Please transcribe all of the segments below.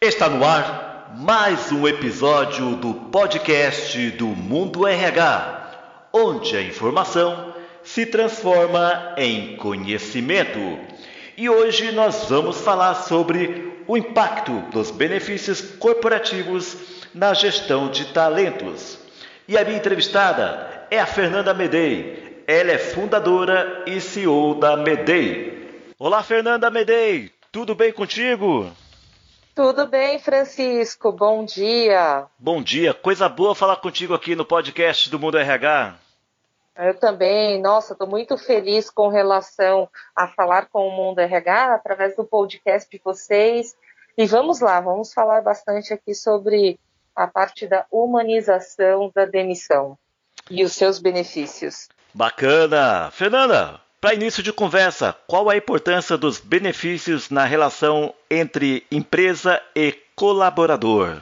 Está no ar mais um episódio do podcast do Mundo RH, onde a informação se transforma em conhecimento. E hoje nós vamos falar sobre o impacto dos benefícios corporativos na gestão de talentos. E a minha entrevistada é a Fernanda Medei. Ela é fundadora e CEO da Medei. Olá, Fernanda Medei. Tudo bem contigo? Tudo bem, Francisco? Bom dia. Bom dia. Coisa boa falar contigo aqui no podcast do Mundo RH. Eu também. Nossa, estou muito feliz com relação a falar com o Mundo RH através do podcast de vocês. E vamos lá, vamos falar bastante aqui sobre a parte da humanização da demissão e os seus benefícios. Bacana. Fernanda, para início de conversa, qual a importância dos benefícios na relação entre empresa e colaborador?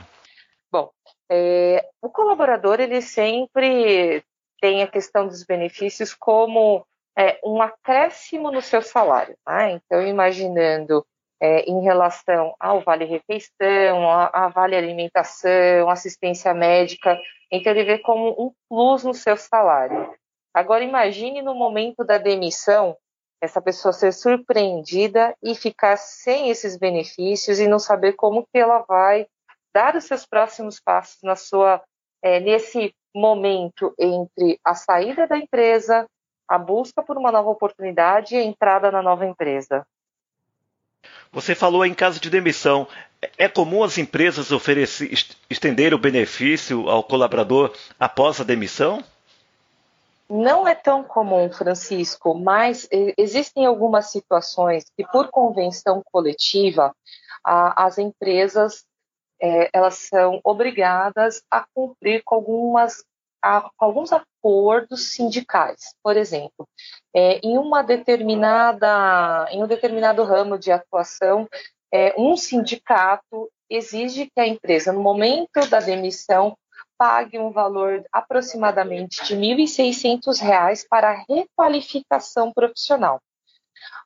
Bom, é, o colaborador ele sempre tem a questão dos benefícios como é, um acréscimo no seu salário. Tá? Então, imaginando é, em relação ao vale refeição, a, a, vale alimentação, assistência médica, então ele vê como um plus no seu salário. Agora imagine no momento da demissão essa pessoa ser surpreendida e ficar sem esses benefícios e não saber como que ela vai dar os seus próximos passos na sua é, nesse momento entre a saída da empresa, a busca por uma nova oportunidade e a entrada na nova empresa. Você falou em caso de demissão. É comum as empresas oferecer, estender o benefício ao colaborador após a demissão? Não é tão comum, Francisco, mas existem algumas situações que, por convenção coletiva, as empresas é, elas são obrigadas a cumprir com algumas a, alguns acordos sindicais. Por exemplo, é, em uma determinada em um determinado ramo de atuação, é, um sindicato exige que a empresa, no momento da demissão, pague um valor aproximadamente de R$ 1.600 para requalificação profissional.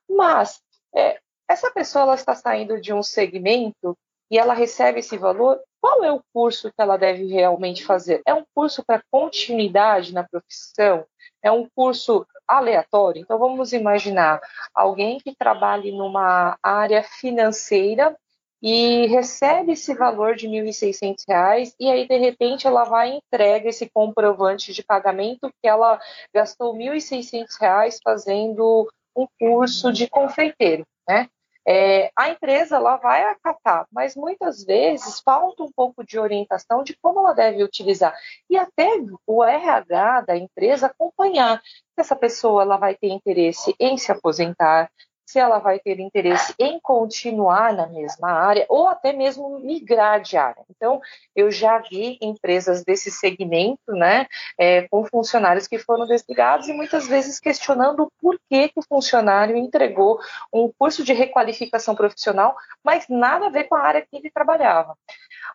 Mas é, essa pessoa está saindo de um segmento e ela recebe esse valor, qual é o curso que ela deve realmente fazer? É um curso para continuidade na profissão? É um curso aleatório? Então vamos imaginar alguém que trabalhe numa área financeira e recebe esse valor de R$ 1.600 e aí de repente ela vai e entrega esse comprovante de pagamento que ela gastou R$ 1.600 fazendo um curso de confeiteiro, né? É, a empresa ela vai acatar, mas muitas vezes falta um pouco de orientação de como ela deve utilizar. E até o RH da empresa acompanhar se essa pessoa ela vai ter interesse em se aposentar, se ela vai ter interesse em continuar na mesma área ou até mesmo migrar de área. Então, eu já vi empresas desse segmento, né, é, com funcionários que foram desligados e muitas vezes questionando por que, que o funcionário entregou um curso de requalificação profissional, mas nada a ver com a área que ele trabalhava.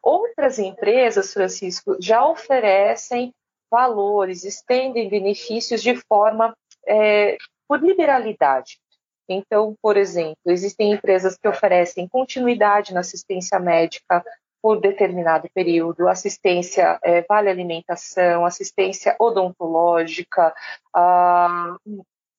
Outras empresas, Francisco, já oferecem valores, estendem benefícios de forma é, por liberalidade. Então, por exemplo, existem empresas que oferecem continuidade na assistência médica por determinado período, assistência é, vale alimentação, assistência odontológica. Ah,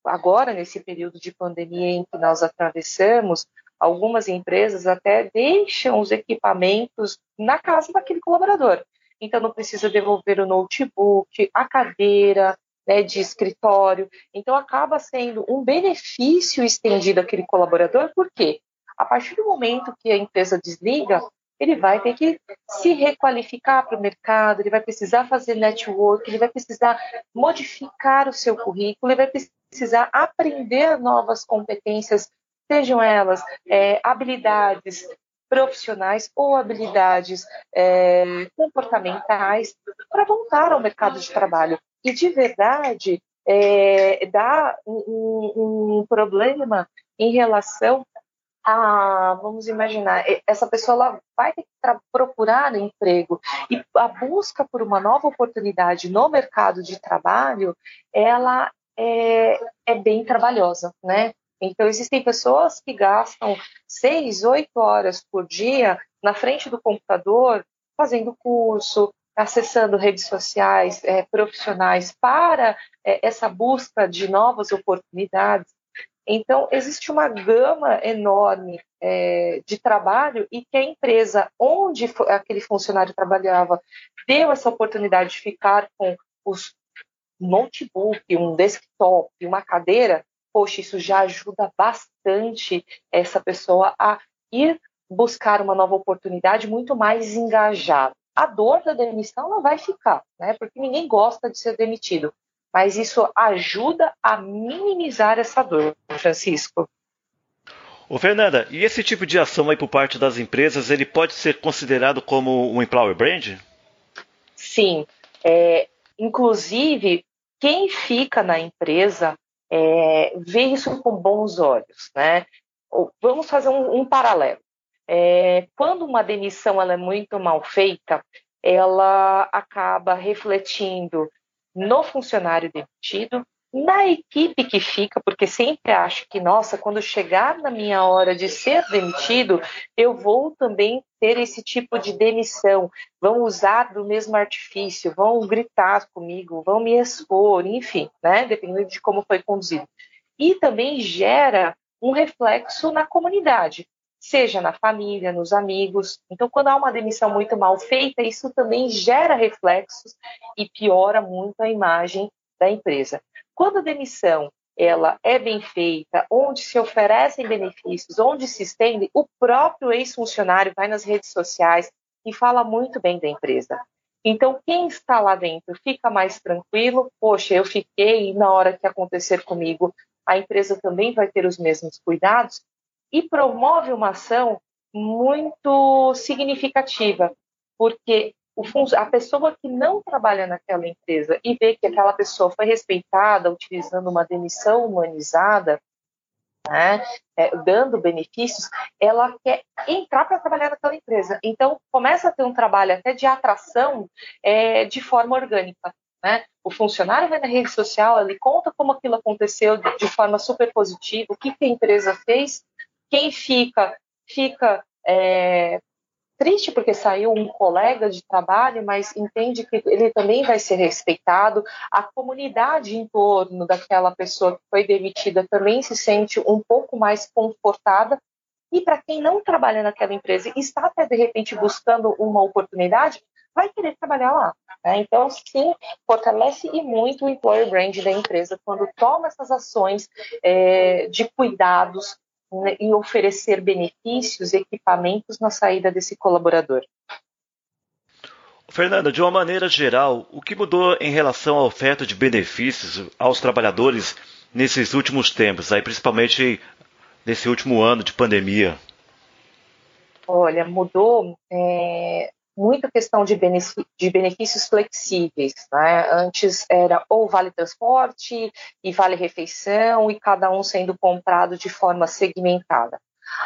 agora, nesse período de pandemia em que nós atravessamos, algumas empresas até deixam os equipamentos na casa daquele colaborador. Então, não precisa devolver o notebook, a cadeira, né, de escritório. Então, acaba sendo um benefício estendido àquele colaborador, porque a partir do momento que a empresa desliga, ele vai ter que se requalificar para o mercado, ele vai precisar fazer network, ele vai precisar modificar o seu currículo, ele vai precisar aprender novas competências, sejam elas é, habilidades profissionais ou habilidades é, comportamentais para voltar ao mercado de trabalho. E de verdade, é, dá um, um, problema em relação a, vamos imaginar, essa pessoa ela vai ter que procurar emprego e a busca por uma nova oportunidade no mercado de trabalho, ela é, é bem trabalhosa, né? Então, existem pessoas que gastam seis, oito horas por dia na frente do computador, fazendo curso, acessando redes sociais é, profissionais para é, essa busca de novas oportunidades. Então, existe uma gama enorme é, de trabalho e que a empresa onde aquele funcionário trabalhava deu essa oportunidade de ficar com os notebook, um desktop, uma cadeira, poxa, isso já ajuda bastante essa pessoa a ir buscar uma nova oportunidade muito mais engajada. A dor da demissão ela vai ficar, né? Porque ninguém gosta de ser demitido, mas isso ajuda a minimizar essa dor, Francisco. Ô Fernanda, e esse tipo de ação aí por parte das empresas, ele pode ser considerado como um employer brand? Sim, é, inclusive quem fica na empresa é, vê isso com bons olhos, né? Vamos fazer um, um paralelo. É, quando uma demissão ela é muito mal feita, ela acaba refletindo no funcionário demitido, na equipe que fica, porque sempre acho que, nossa, quando chegar na minha hora de ser demitido, eu vou também ter esse tipo de demissão. Vão usar do mesmo artifício, vão gritar comigo, vão me expor, enfim, né? Dependendo de como foi conduzido. E também gera um reflexo na comunidade, seja na família, nos amigos. Então, quando há uma demissão muito mal feita, isso também gera reflexos e piora muito a imagem da empresa. Quando a demissão ela é bem feita, onde se oferecem benefícios, onde se estende, o próprio ex-funcionário vai nas redes sociais e fala muito bem da empresa. Então, quem está lá dentro fica mais tranquilo, poxa, eu fiquei e na hora que acontecer comigo, a empresa também vai ter os mesmos cuidados e promove uma ação muito significativa, porque a pessoa que não trabalha naquela empresa e vê que aquela pessoa foi respeitada utilizando uma demissão humanizada, né, é, dando benefícios, ela quer entrar para trabalhar naquela empresa. Então, começa a ter um trabalho até de atração é, de forma orgânica. Né? O funcionário vai na rede social, ele conta como aquilo aconteceu de, de forma super positiva, o que, que a empresa fez, quem fica, fica é, triste porque saiu um colega de trabalho, mas entende que ele também vai ser respeitado. A comunidade em torno daquela pessoa que foi demitida também se sente um pouco mais confortada. E para quem não trabalha naquela empresa e está até de repente buscando uma oportunidade, vai querer trabalhar lá. Né? Então, sim, fortalece e muito o employer brand da empresa quando toma essas ações é, de cuidados e oferecer benefícios, equipamentos na saída desse colaborador. Fernanda, de uma maneira geral, o que mudou em relação à oferta de benefícios aos trabalhadores nesses últimos tempos, aí principalmente nesse último ano de pandemia? Olha, mudou é, muita questão de, benefícios flexíveis. Né? Antes era ou vale transporte e vale refeição e cada um sendo comprado de forma segmentada.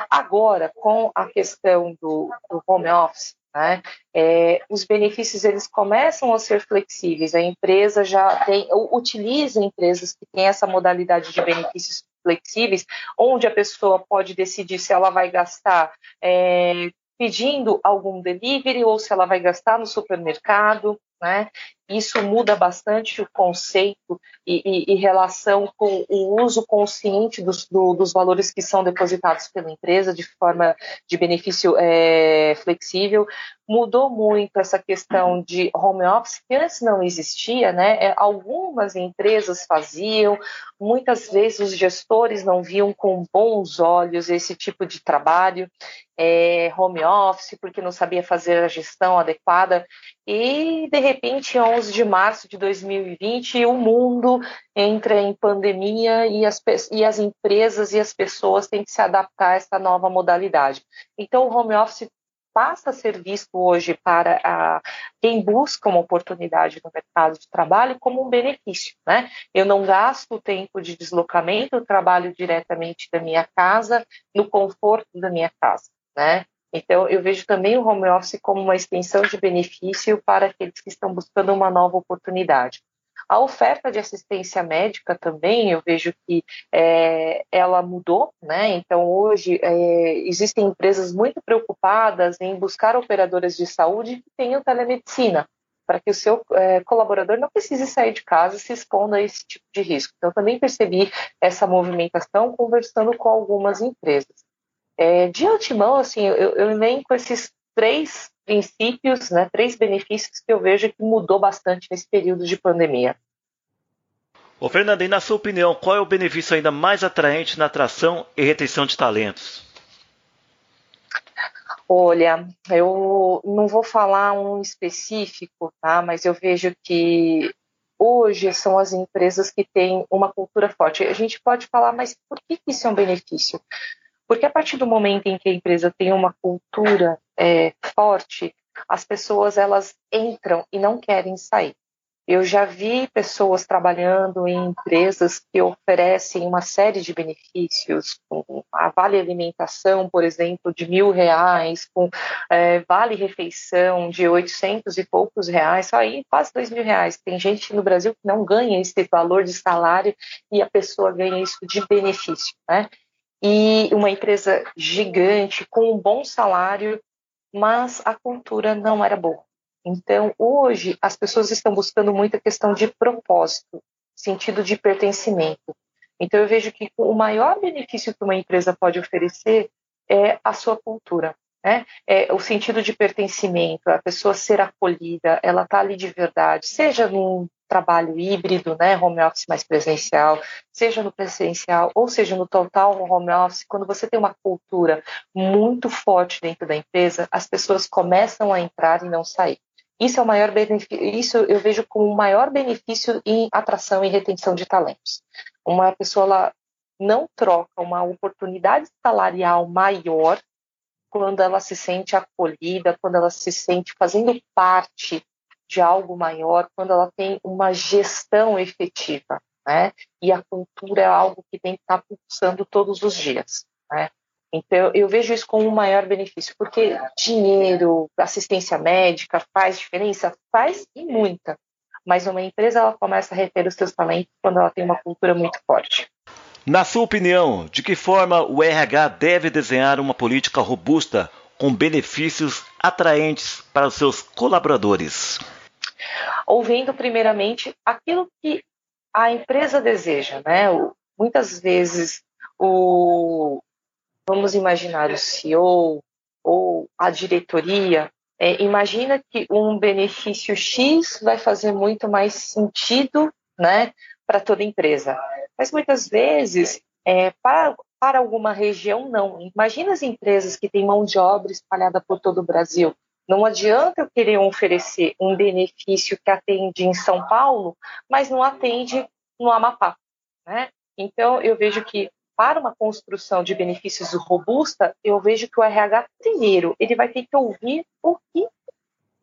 Agora, com a questão do, do home office, né, é, os benefícios eles começam a ser flexíveis. A empresa já tem, utiliza empresas que têm essa modalidade de benefícios flexíveis, onde a pessoa pode decidir se ela vai gastar é, pedindo algum delivery ou se ela vai gastar no supermercado, né? Isso muda bastante o conceito e, e, e relação com o uso consciente dos, do, dos valores que são depositados pela empresa de forma de benefício é, flexível. Mudou muito essa questão de home office, que antes não existia, né? É, algumas empresas faziam, muitas vezes os gestores não viam com bons olhos esse tipo de trabalho, é, home office, porque não sabia fazer a gestão adequada. E, de repente, 11 de março de 2020, o mundo entra em pandemia e as, e as empresas e as pessoas têm que se adaptar a essa nova modalidade. Então, o home office passa a ser visto hoje para a, quem busca uma oportunidade no mercado de trabalho como um benefício. Né? Eu não gasto o tempo de deslocamento, eu trabalho diretamente da minha casa, no conforto da minha casa. Né? Então, eu vejo também o home office como uma extensão de benefício para aqueles que estão buscando uma nova oportunidade. A oferta de assistência médica também, eu vejo que é, ela mudou, né? Então, hoje, é, existem empresas muito preocupadas em buscar operadoras de saúde que tenham telemedicina, para que o seu é, colaborador não precise sair de casa se expondo a esse tipo de risco. Então, também percebi essa movimentação conversando com algumas empresas. É, de antemão, assim, eu, eu elenco esses três princípios, né, três benefícios que eu vejo que mudou bastante nesse período de pandemia. Ô Fernando, e na sua opinião, qual é o benefício ainda mais atraente na atração e retenção de talentos? Olha, eu não vou falar um específico, tá? Mas eu vejo que hoje são as empresas que têm uma cultura forte. A gente pode falar, mas por que isso é um benefício? Porque a partir do momento em que a empresa tem uma cultura é, forte, as pessoas elas entram e não querem sair. Eu já vi pessoas trabalhando em empresas que oferecem uma série de benefícios, com a vale alimentação, por exemplo, de mil reais, com é, vale refeição de oitocentos e poucos reais, só aí quase dois mil reais. Tem gente no Brasil que não ganha esse valor de salário e a pessoa ganha isso de benefício, né? E uma empresa gigante com um bom salário, mas a cultura não era boa. Então, hoje, as pessoas estão buscando muito a questão de propósito, sentido de pertencimento. Então, eu vejo que o maior benefício que uma empresa pode oferecer é a sua cultura. Né? É o sentido de pertencimento, a pessoa ser acolhida, ela está ali de verdade, seja num trabalho híbrido, né, home office mais presencial, seja no presencial ou seja no total home office, quando você tem uma cultura muito forte dentro da empresa, as pessoas começam a entrar e não sair. Isso é o maior benefício, isso eu vejo como o maior benefício em atração e retenção de talentos. Uma pessoa ela não troca uma oportunidade salarial maior quando ela se sente acolhida, quando ela se sente fazendo parte de algo maior quando ela tem uma gestão efetiva, né? E a cultura é algo que tem que estar pulsando todos os dias, né? Então, eu vejo isso como um maior benefício, porque dinheiro, assistência médica faz diferença? Faz e muita. Mas uma empresa ela começa a reter os seus talentos quando ela tem uma cultura muito forte. Na sua opinião, de que forma o RH deve desenhar uma política robusta com benefícios atraentes para os seus colaboradores? Ouvindo primeiramente aquilo que a empresa deseja, né? Muitas vezes o vamos imaginar o CEO ou a diretoria é, imagina que um benefício X vai fazer muito mais sentido, né, para toda empresa. Mas muitas vezes é, para, para alguma região não. Imagina as empresas que têm mão de obra espalhada por todo o Brasil. Não adianta eu querer oferecer um benefício que atende em São Paulo, mas não atende no Amapá. Né? Então, eu vejo que para uma construção de benefícios robusta, eu vejo que o RH, primeiro, ele vai ter que ouvir o que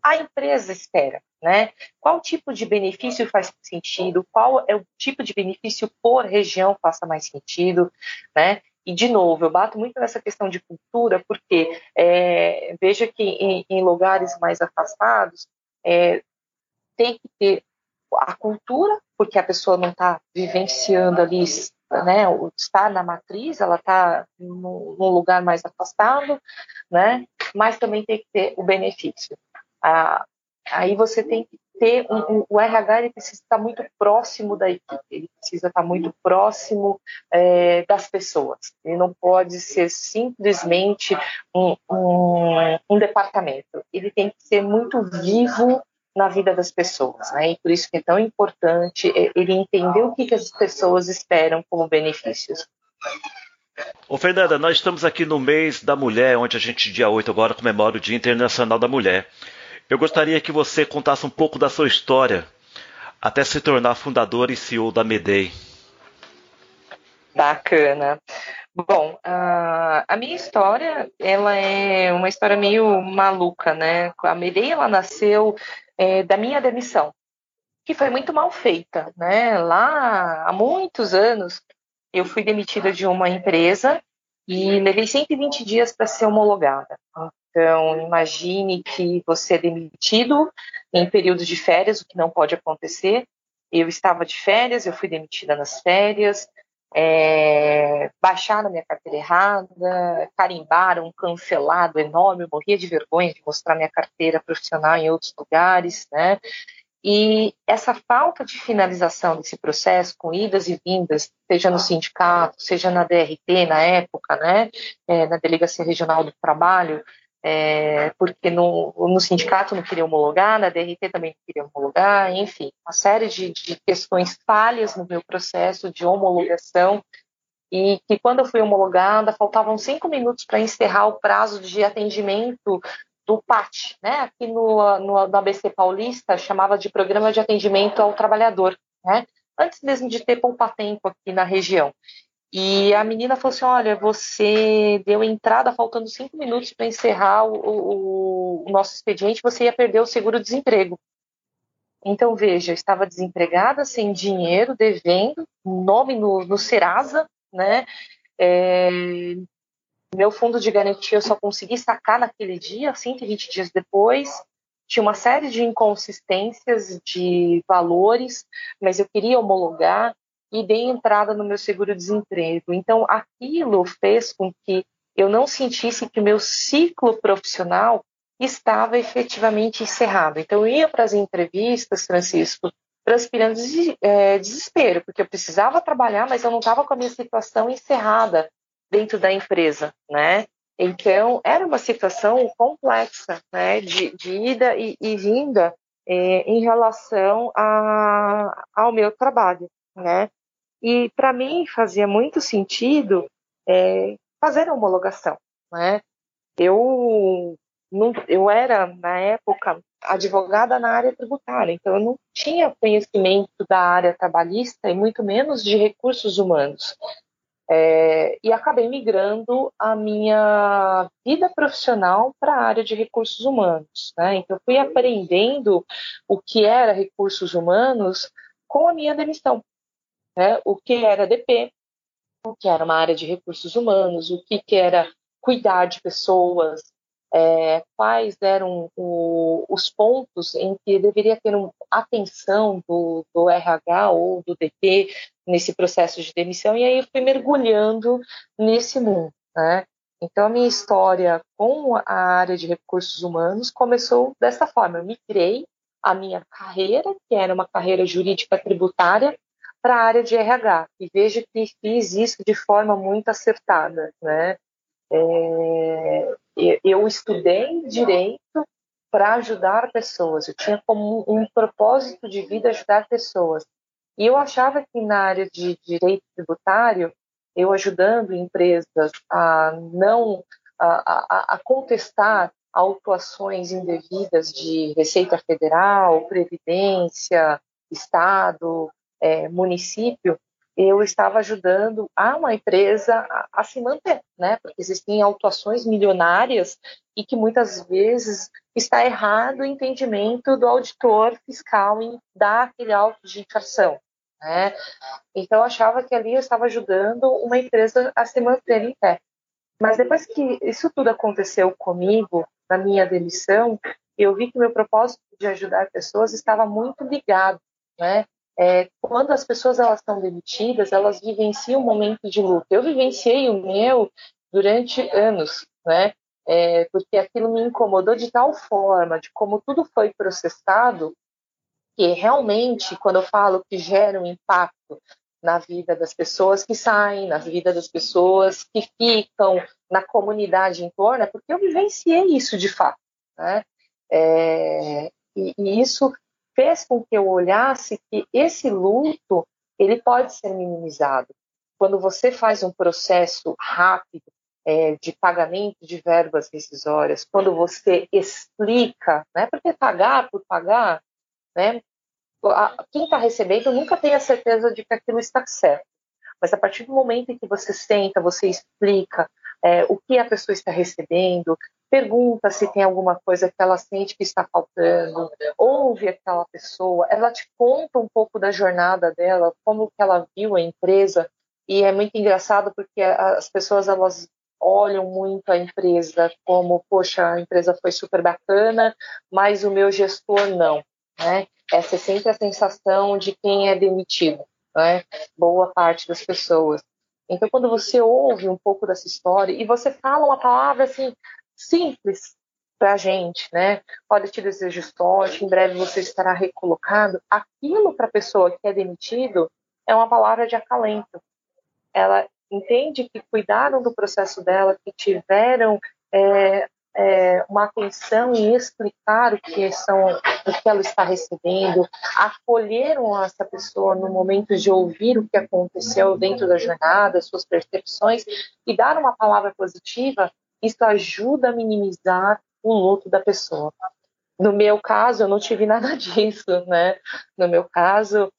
a empresa espera, né? Qual tipo de benefício faz sentido? Qual é o tipo de benefício por região faça mais sentido, né? E, de novo, eu bato muito nessa questão de cultura, porque é, veja que em, em, lugares mais afastados é, tem que ter a cultura, porque a pessoa não está vivenciando ali, né, está na matriz, ela está num, lugar mais afastado, né, mas também tem que ter o benefício. Ah, aí você tem que ter um, um, o RH ele precisa estar muito próximo da equipe, ele precisa estar muito próximo é, das pessoas. Ele não pode ser simplesmente um, um, departamento. Ele tem que ser muito vivo na vida das pessoas, né? E por isso que é tão importante é, ele entender o que, que as pessoas esperam como benefícios. Ô Fernanda, nós estamos aqui no mês da mulher, onde a gente, dia 8 agora, comemora o Dia Internacional da Mulher. Eu gostaria que você contasse um pouco da sua história até se tornar fundador e CEO da Medei. Bacana. Bom, a, minha história, ela é uma história meio maluca, né? A Mireia, ela nasceu é, da minha demissão, que foi muito mal feita, né? Lá, há muitos anos, eu fui demitida de uma empresa e levei 120 dias para ser homologada. Então, imagine que você é demitido em períodos de férias, o que não pode acontecer. Eu estava de férias, eu fui demitida nas férias, é, baixaram minha carteira errada, carimbaram cancelado enorme, eu morria de vergonha de mostrar minha carteira profissional em outros lugares, né? E essa falta de finalização desse processo, com idas e vindas, seja no sindicato, seja na DRT na época, né, é, na Delegacia Regional do Trabalho, é, porque no, no, sindicato não queria homologar, na DRT também não queria homologar, enfim, uma série de, de questões falhas no meu processo de homologação e que quando eu fui homologada faltavam cinco minutos para encerrar o prazo de atendimento do PAT, né? Aqui no, no, no ABC Paulista chamava de Programa de Atendimento ao Trabalhador, né? Antes mesmo de ter poupa-tempo aqui na região. E a menina falou assim: Olha, você deu entrada faltando cinco minutos para encerrar o, o, o, nosso expediente, você ia perder o seguro-desemprego. Então, veja, eu estava desempregada, sem dinheiro, devendo, nome no, no Serasa, né? É, meu fundo de garantia eu só consegui sacar naquele dia, 120 dias depois. Tinha uma série de inconsistências de valores, mas eu queria homologar e dei entrada no meu seguro-desemprego. Então, aquilo fez com que eu não sentisse que o meu ciclo profissional estava efetivamente encerrado. Então, eu ia para as entrevistas, Francisco, transpirando é, desespero, porque eu precisava trabalhar, mas eu não estava com a minha situação encerrada dentro da empresa, né? Então, era uma situação complexa, né, de, de ida e, e vinda é, em relação a, ao meu trabalho, né? E para mim fazia muito sentido é, fazer a homologação. Né? Eu, não, eu era, na época, advogada na área tributária, então eu não tinha conhecimento da área trabalhista e muito menos de recursos humanos. É, e acabei migrando a minha vida profissional para a área de recursos humanos. Né? Então, fui aprendendo o que era recursos humanos com a minha demissão né, o que era DP, o que era uma área de recursos humanos, o que, que era cuidar de pessoas, é, quais eram o, os pontos em que deveria ter uma atenção do, do, RH ou do DP nesse processo de demissão, e aí eu fui mergulhando nesse mundo. Né? Então, a minha história com a área de recursos humanos começou dessa forma. Eu migrei a minha carreira, que era uma carreira jurídica tributária, para a área de RH. E vejo que fiz isso de forma muito acertada. Né? É, eu estudei direito para ajudar pessoas. Eu tinha como um propósito de vida ajudar pessoas. E eu achava que na área de direito tributário, eu ajudando empresas a não a, a, a contestar autuações indevidas de Receita Federal, Previdência, Estado, é, município, eu estava ajudando a uma empresa a, a, se manter, né? Porque existem autuações milionárias e que muitas vezes está errado o entendimento do auditor fiscal em dar aquele auto de infração, né? Então eu achava que ali eu estava ajudando uma empresa a se manter em pé. Mas depois que isso tudo aconteceu comigo, na minha demissão, eu vi que meu propósito de ajudar pessoas estava muito ligado, né? É, quando as pessoas elas estão demitidas, elas vivenciam um momento de luto. Eu vivenciei o meu durante anos, né? É, porque aquilo me incomodou de tal forma, de como tudo foi processado, que realmente, quando eu falo que gera um impacto na vida das pessoas que saem, na vida das pessoas que ficam, na comunidade em torno, é porque eu vivenciei isso de fato, né? É, e, e isso fez com que eu olhasse que esse luto ele pode ser minimizado. Quando você faz um processo rápido é, de pagamento de verbas rescisórias, quando você explica, né, porque pagar por pagar, né, quem está recebendo nunca tem a certeza de que aquilo está certo. Mas a partir do momento em que você senta, você explica é, o que a pessoa está recebendo, pergunta se tem alguma coisa que ela sente que está faltando, ouve aquela pessoa, ela te conta um pouco da jornada dela, como que ela viu a empresa, e é muito engraçado porque as pessoas elas olham muito a empresa como, poxa, a empresa foi super bacana, mas o meu gestor não, né? Essa é sempre a sensação de quem é demitido, né? Boa parte das pessoas. Então, quando você ouve um pouco dessa história e você fala uma palavra assim simples para a gente, né? Olha, te desejo sorte, em breve você estará recolocado. Aquilo para a pessoa que é demitido é uma palavra de acalento. Ela entende que cuidaram do processo dela, que tiveram é, é, uma atenção em explicar o que são, o que ela está recebendo, acolheram essa pessoa no momento de ouvir o que aconteceu dentro da jornada, suas percepções e dar uma palavra positiva, isso ajuda a minimizar o luto da pessoa. No meu caso, eu não tive nada disso, né? No meu caso,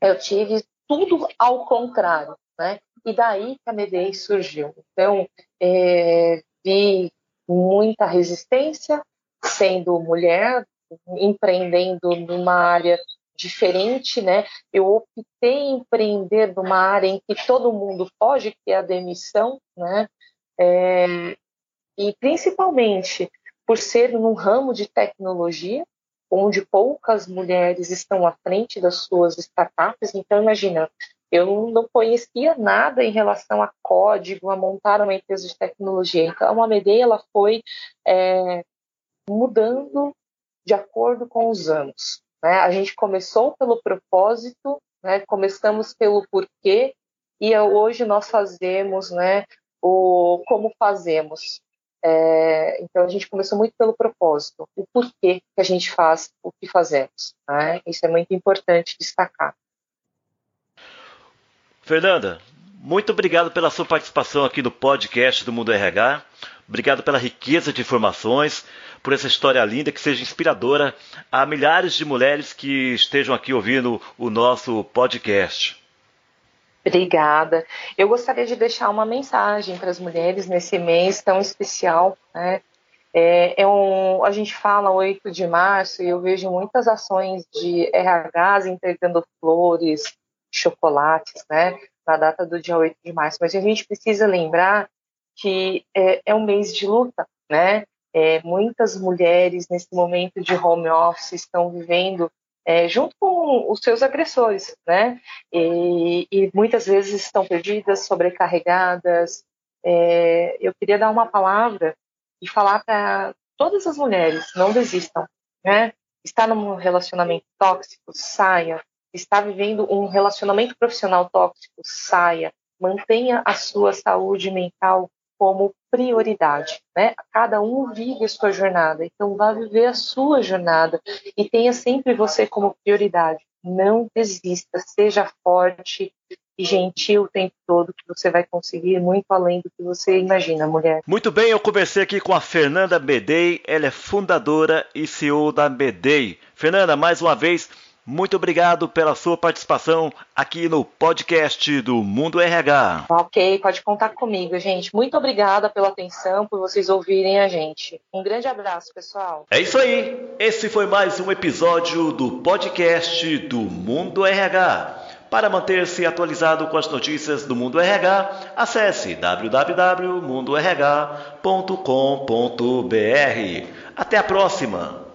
eu tive tudo ao contrário, né? E daí que a Medei surgiu. Então, é, vi muita resistência, sendo mulher, empreendendo numa área diferente, né? Eu optei em empreender numa área em que todo mundo pode, que é a demissão, né? É, e principalmente por ser num ramo de tecnologia, onde poucas mulheres estão à frente das suas startups. Então, imagina, eu não conhecia nada em relação a código, a montar uma empresa de tecnologia. Então, a Medei ela foi é, mudando de acordo com os anos. Né? A gente começou pelo propósito, né? começamos pelo porquê, e hoje nós fazemos né, o como fazemos. É, então a gente começou muito pelo propósito, o porquê que a gente faz o que fazemos. Né? Isso é muito importante destacar. Fernanda, muito obrigado pela sua participação aqui no podcast do Mundo RH. Obrigado pela riqueza de informações, por essa história linda que seja inspiradora a milhares de mulheres que estejam aqui ouvindo o nosso podcast. Obrigada. Eu gostaria de deixar uma mensagem para as mulheres nesse mês tão especial. Né? É, é um, a gente fala 8 de março e eu vejo muitas ações de RHs entregando flores, chocolates, né, na data do dia 8 de março. Mas a gente precisa lembrar que é, é um mês de luta, né? É, muitas mulheres nesse momento de home office estão vivendo é, junto com os seus agressores, né? E, e muitas vezes estão perdidas, sobrecarregadas. É, eu queria dar uma palavra e falar para todas as mulheres: não desistam, né? Está num relacionamento tóxico, saia, está vivendo um relacionamento profissional tóxico, saia, mantenha a sua saúde mental como prioridade, né? Cada um vive a sua jornada, então vá viver a sua jornada e tenha sempre você como prioridade. Não desista, seja forte e gentil o tempo todo, que você vai conseguir muito além do que você imagina, mulher. Muito bem, eu conversei aqui com a Fernanda Bedei, ela é fundadora e CEO da Bedei. Fernanda, mais uma vez, muito obrigado pela sua participação aqui no podcast do Mundo RH. Ok, pode contar comigo, gente. Muito obrigada pela atenção, por vocês ouvirem a gente. Um grande abraço, pessoal. É isso aí. Esse foi mais um episódio do podcast do Mundo RH. Para manter-se atualizado com as notícias do Mundo RH, acesse www.mundorh.com.br. Até a próxima!